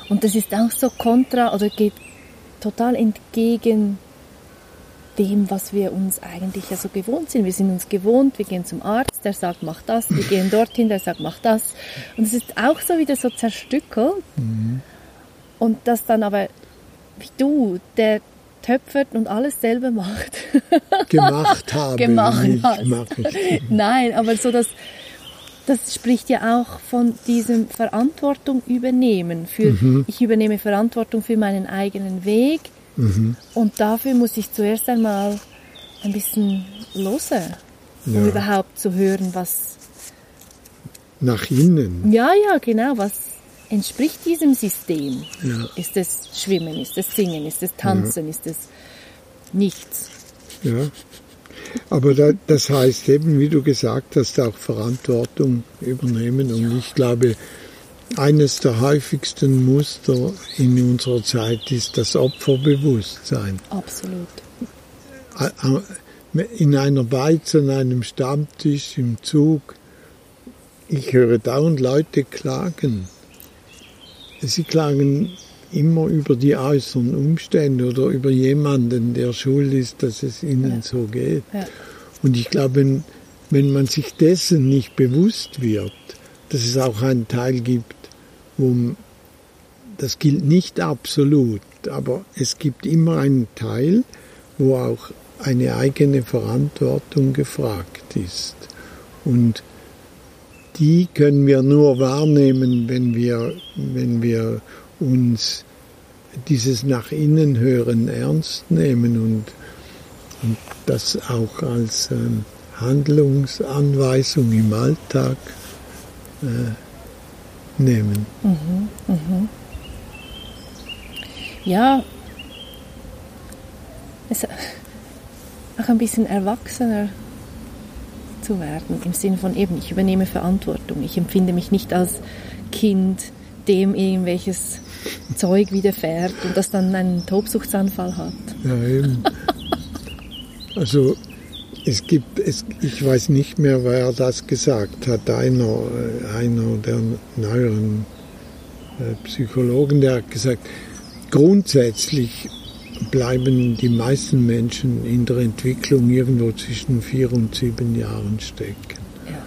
Und das ist auch so kontra oder geht total entgegen dem, was wir uns eigentlich ja so gewohnt sind. Wir sind uns gewohnt, wir gehen zum Arzt, der sagt, mach das, wir gehen dorthin, der sagt, mach das. Und es ist auch so wieder so zerstückelt. Mhm. Und das dann aber, wie du, der töpfert und alles selber macht.
Gemacht habe.
Gemacht hast. Nein, aber so dass das spricht ja auch von diesem Verantwortung übernehmen. Für, mhm. Ich übernehme Verantwortung für meinen eigenen Weg mhm. und dafür muss ich zuerst einmal ein bisschen losen, um ja. überhaupt zu hören, was
nach innen.
Ja, ja, genau, was entspricht diesem System. Ja. Ist es Schwimmen, ist es Singen, ist es Tanzen, ja. ist es nichts.
Ja. Aber da, das heißt eben, wie du gesagt hast, auch Verantwortung übernehmen. Und ich glaube, eines der häufigsten Muster in unserer Zeit ist das Opferbewusstsein.
Absolut.
In einer Beiz, an einem Stammtisch, im Zug, ich höre dauernd Leute klagen. Sie klagen immer über die äußeren Umstände oder über jemanden, der schuld ist, dass es ihnen ja. so geht. Ja. Und ich glaube, wenn man sich dessen nicht bewusst wird, dass es auch einen Teil gibt, wo das gilt nicht absolut, aber es gibt immer einen Teil, wo auch eine eigene Verantwortung gefragt ist. Und die können wir nur wahrnehmen, wenn wir, wenn wir uns dieses nach innen hören ernst nehmen und, und das auch als ähm, Handlungsanweisung im Alltag äh, nehmen. Mhm,
mhm. Ja, es, auch ein bisschen erwachsener zu werden, im Sinne von eben, ich übernehme Verantwortung. Ich empfinde mich nicht als Kind, dem irgendwelches Zeug widerfährt und das dann einen Tobsuchtsanfall hat.
Ja, eben. Also es gibt, es, ich weiß nicht mehr, wer das gesagt hat, einer, äh, einer der neueren äh, Psychologen, der hat gesagt, grundsätzlich bleiben die meisten Menschen in der Entwicklung irgendwo zwischen vier und sieben Jahren stecken. Ja.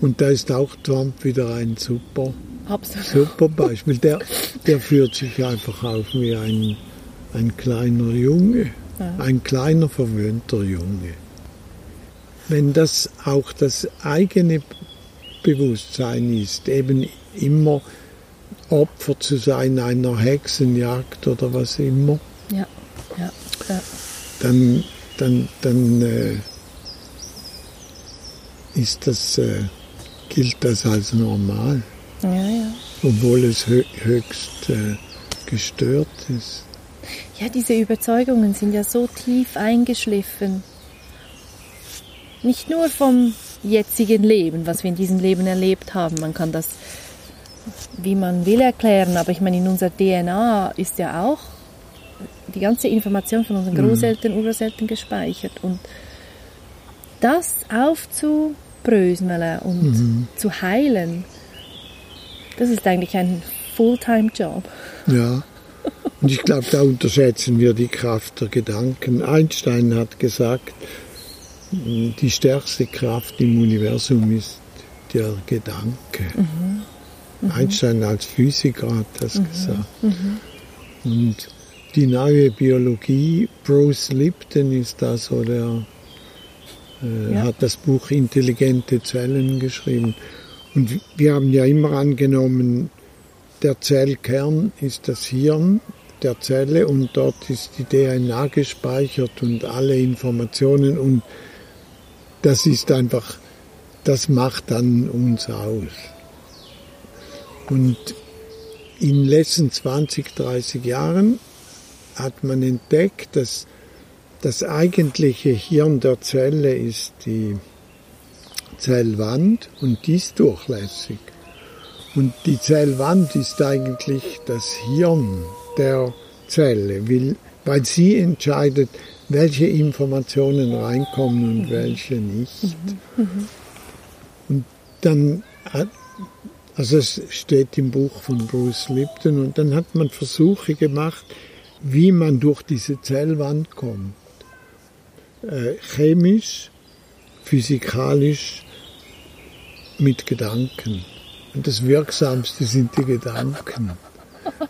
Und da ist auch Trump wieder ein super Absolut. Super Beispiel. Der, der führt sich einfach auf wie ein, ein kleiner Junge, ja. ein kleiner verwöhnter Junge. Wenn das auch das eigene Bewusstsein ist, eben immer Opfer zu sein einer Hexenjagd oder was immer,
ja. Ja. Ja.
dann, dann, dann äh, ist das, äh, gilt das als normal.
Ja, ja.
Obwohl es höchst äh, gestört ist.
Ja, diese Überzeugungen sind ja so tief eingeschliffen. Nicht nur vom jetzigen Leben, was wir in diesem Leben erlebt haben. Man kann das, wie man will, erklären, aber ich meine, in unserer DNA ist ja auch die ganze Information von unseren mhm. Großeltern. Urgroßeltern gespeichert. Und das aufzubröseln und mhm. zu heilen, das ist eigentlich ein Fulltime-Job.
Ja. Und ich glaube, da unterschätzen wir die Kraft der Gedanken. Einstein hat gesagt, die stärkste Kraft im Universum ist der Gedanke. Mhm. Mhm. Einstein als Physiker hat das mhm. gesagt. Mhm. Und die neue Biologie, Bruce Lipton ist da so der, äh, ja. hat das Buch Intelligente Zellen geschrieben. Und wir haben ja immer angenommen, der Zellkern ist das Hirn der Zelle und dort ist die DNA gespeichert und alle Informationen und das ist einfach, das macht dann uns aus. Und in den letzten 20, 30 Jahren hat man entdeckt, dass das eigentliche Hirn der Zelle ist die Zellwand und die ist durchlässig. Und die Zellwand ist eigentlich das Hirn der Zelle, weil sie entscheidet, welche Informationen reinkommen und welche nicht. Und dann Also es steht im Buch von Bruce Lipton und dann hat man Versuche gemacht, wie man durch diese Zellwand kommt. Äh, chemisch, physikalisch, mit Gedanken. Und das Wirksamste sind die Gedanken.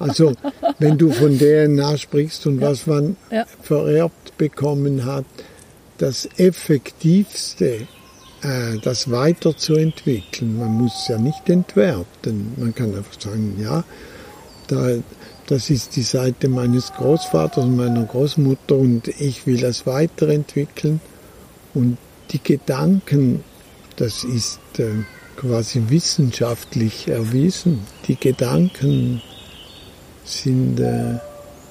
Also, wenn du von DNA sprichst und ja. was man ja. vererbt bekommen hat, das Effektivste, das weiterzuentwickeln. Man muss es ja nicht entwerten. Man kann einfach sagen, ja, da, das ist die Seite meines Großvaters und meiner Großmutter und ich will das weiterentwickeln. Und die Gedanken, das ist äh, quasi wissenschaftlich erwiesen. Die Gedanken sind äh,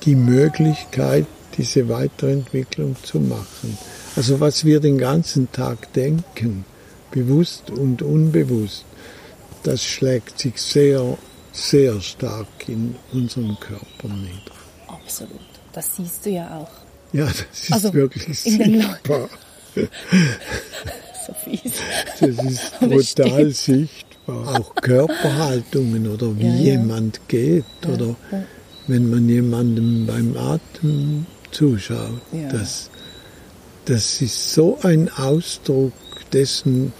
die Möglichkeit, diese Weiterentwicklung zu machen. Also was wir den ganzen Tag denken, bewusst und unbewusst, das schlägt sich sehr, sehr stark in unserem Körper nieder.
Absolut. Das siehst du ja auch.
Ja, das ist also wirklich sichtbar. so fies. Das ist brutal sichtbar. Auch Körperhaltungen oder wie ja, ja. jemand geht ja, oder wenn man jemandem beim Atem zuschaut. Das, das ist so ein Ausdruck dessen,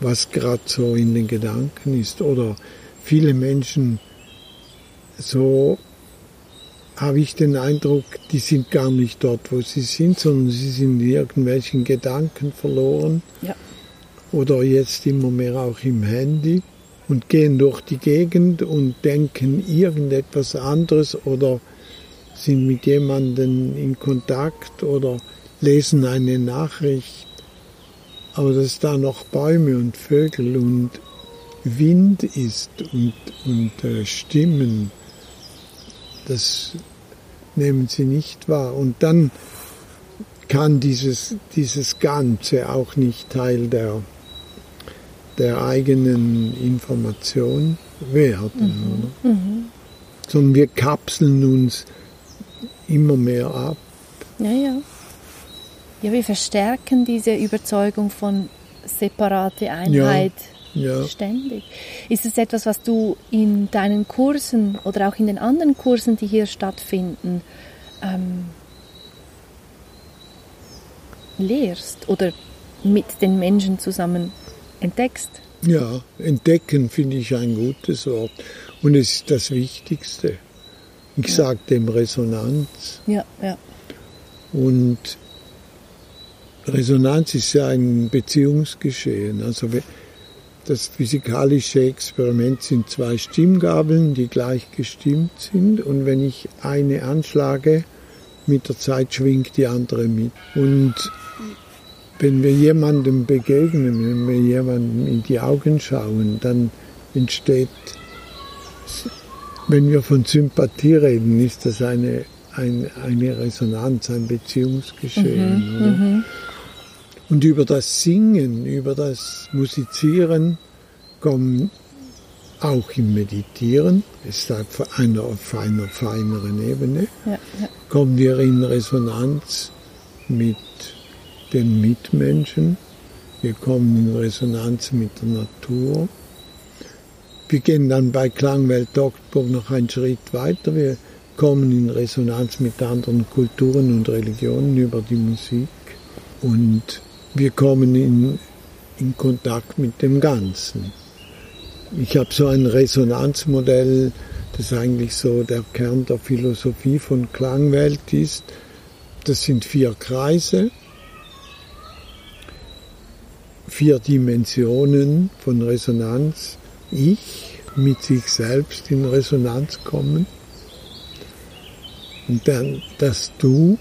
was gerade so in den Gedanken ist. Oder viele Menschen, so habe ich den Eindruck, die sind gar nicht dort, wo sie sind, sondern sie sind in irgendwelchen Gedanken verloren. Ja. Oder jetzt immer mehr auch im Handy und gehen durch die Gegend und denken irgendetwas anderes oder sind mit jemandem in Kontakt oder lesen eine Nachricht, aber dass da noch Bäume und Vögel und Wind ist und, und äh, Stimmen, das nehmen sie nicht wahr. Und dann kann dieses, dieses Ganze auch nicht Teil der, der eigenen Information werden. Mhm. Mhm. Sondern wir kapseln uns immer mehr ab.
Ja, ja. Ja, wir verstärken diese Überzeugung von separate Einheit ja, ja. ständig. Ist es etwas, was du in deinen Kursen oder auch in den anderen Kursen, die hier stattfinden, ähm, lehrst oder mit den Menschen zusammen entdeckst?
Ja, entdecken finde ich ein gutes Wort. Und es ist das Wichtigste. Ich ja. sage dem Resonanz.
Ja, ja.
Und Resonanz ist ja ein Beziehungsgeschehen. Also das physikalische Experiment sind zwei Stimmgabeln, die gleich gestimmt sind. Und wenn ich eine anschlage, mit der Zeit schwingt die andere mit. Und wenn wir jemandem begegnen, wenn wir jemandem in die Augen schauen, dann entsteht, wenn wir von Sympathie reden, ist das eine, eine, eine Resonanz, ein Beziehungsgeschehen. Mhm, mhm. Und über das Singen, über das Musizieren kommen auch im Meditieren, ist auf einer, auf einer feineren Ebene, ja, ja. kommen wir in Resonanz mit den Mitmenschen, wir kommen in Resonanz mit der Natur. Wir gehen dann bei Klangwelt Ogtburg noch einen Schritt weiter. Wir kommen in Resonanz mit anderen Kulturen und Religionen über die Musik. Und wir kommen in, in Kontakt mit dem Ganzen. Ich habe so ein Resonanzmodell, das eigentlich so der Kern der Philosophie von Klangwelt ist. Das sind vier Kreise, vier Dimensionen von Resonanz. Ich mit sich selbst in Resonanz kommen. Und dann das Du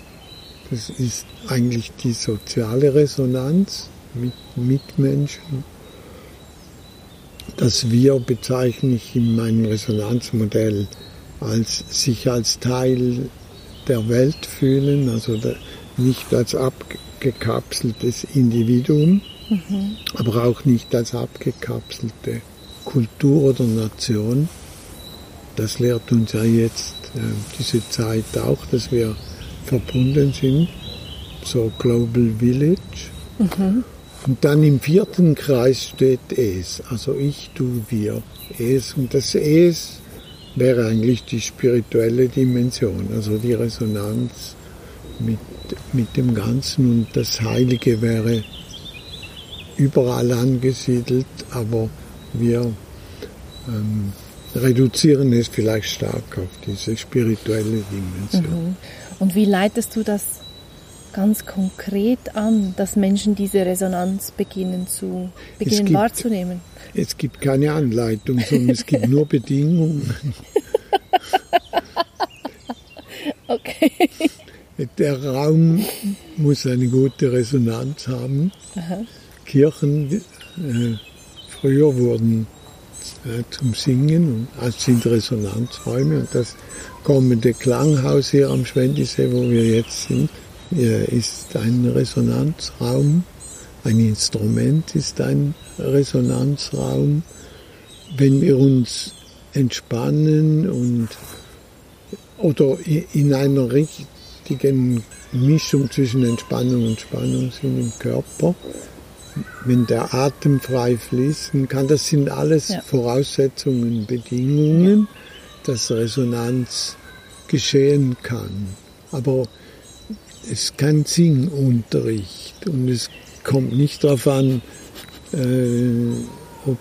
das ist eigentlich die soziale Resonanz mit Mitmenschen. Das Wir bezeichne ich in meinem Resonanzmodell als sich als Teil der Welt fühlen, also nicht als abgekapseltes Individuum, mhm. aber auch nicht als abgekapselte Kultur oder Nation. Das lehrt uns ja jetzt äh, diese Zeit auch, dass wir verbunden sind, so Global Village. Mhm. Und dann im vierten Kreis steht Es, also ich, du, wir, Es. Und das Es wäre eigentlich die spirituelle Dimension, also die Resonanz mit, mit dem Ganzen. Und das Heilige wäre überall angesiedelt, aber wir ähm, reduzieren es vielleicht stark auf diese spirituelle Dimension. Mhm.
Und wie leitest du das ganz konkret an, dass Menschen diese Resonanz beginnen zu beginnen es gibt, wahrzunehmen?
Es gibt keine Anleitung, sondern es gibt nur Bedingungen.
okay.
Der Raum muss eine gute Resonanz haben. Aha. Kirchen äh, früher wurden äh, zum Singen und es sind Resonanzräume und das kommende Klanghaus hier am Schwendisee, wo wir jetzt sind, ist ein Resonanzraum. Ein Instrument ist ein Resonanzraum. Wenn wir uns entspannen und oder in einer richtigen Mischung zwischen Entspannung und Spannung sind im Körper, wenn der Atem frei fließen kann, das sind alles ja. Voraussetzungen, Bedingungen, dass Resonanz geschehen kann. Aber es ist kein Singunterricht und es kommt nicht darauf an, äh, ob,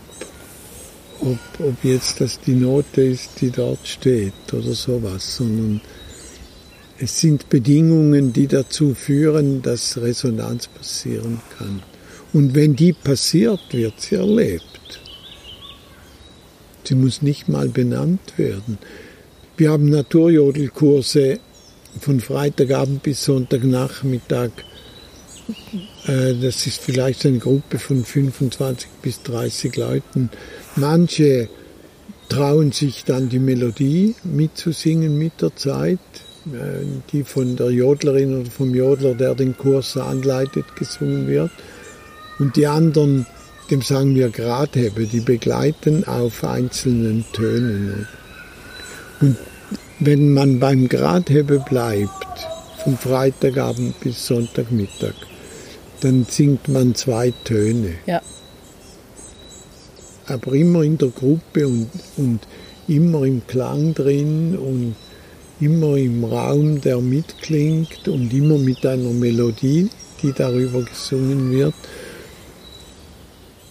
ob, ob jetzt das die Note ist, die dort steht oder sowas, sondern es sind Bedingungen, die dazu führen, dass Resonanz passieren kann. Und wenn die passiert, wird sie erlebt. Sie muss nicht mal benannt werden. Wir haben Naturjodelkurse von Freitagabend bis Sonntagnachmittag. Äh, das ist vielleicht eine Gruppe von 25 bis 30 Leuten. Manche trauen sich dann die Melodie mitzusingen mit der Zeit, äh, die von der Jodlerin oder vom Jodler, der den Kurs anleitet, gesungen wird. Und die anderen, dem sagen wir Gradhebe, die begleiten auf einzelnen Tönen. Und wenn man beim Gradhebe bleibt, von Freitagabend bis Sonntagmittag, dann singt man zwei Töne.
Ja.
Aber immer in der Gruppe und, und immer im Klang drin und immer im Raum, der mitklingt und immer mit einer Melodie, die darüber gesungen wird.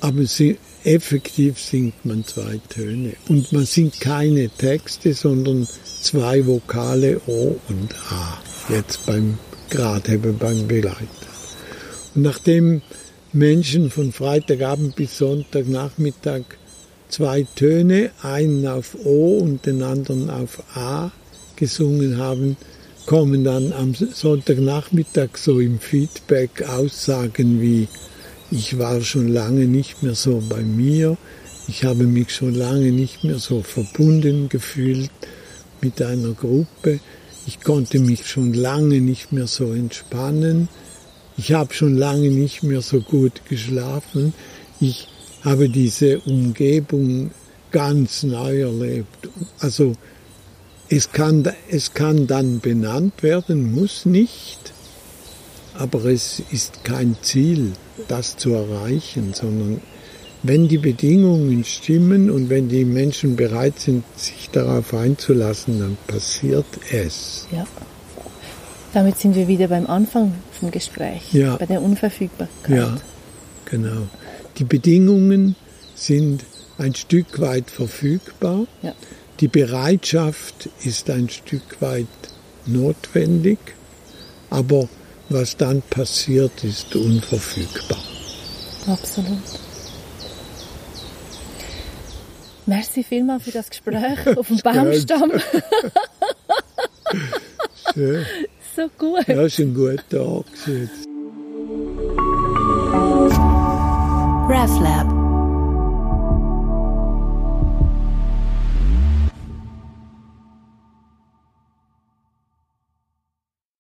Aber sie, effektiv singt man zwei Töne. Und man singt keine Texte, sondern zwei Vokale O und A. Jetzt beim Gradhebe, beim Begleiter. Und nachdem Menschen von Freitagabend bis Sonntagnachmittag zwei Töne, einen auf O und den anderen auf A gesungen haben, kommen dann am Sonntagnachmittag so im Feedback Aussagen wie ich war schon lange nicht mehr so bei mir, ich habe mich schon lange nicht mehr so verbunden gefühlt mit einer Gruppe, ich konnte mich schon lange nicht mehr so entspannen, ich habe schon lange nicht mehr so gut geschlafen, ich habe diese Umgebung ganz neu erlebt. Also es kann, es kann dann benannt werden, muss nicht, aber es ist kein Ziel das zu erreichen, sondern wenn die Bedingungen stimmen und wenn die Menschen bereit sind, sich darauf einzulassen, dann passiert es.
Ja. Damit sind wir wieder beim Anfang vom Gespräch, ja. bei der Unverfügbarkeit.
Ja, genau. Die Bedingungen sind ein Stück weit verfügbar. Ja. Die Bereitschaft ist ein Stück weit notwendig, aber was dann passiert, ist unverfügbar.
Absolut. Merci vielmals für das Gespräch auf dem Baumstamm.
Schön.
So gut.
Ja, ist ein guter Tag.
RefLab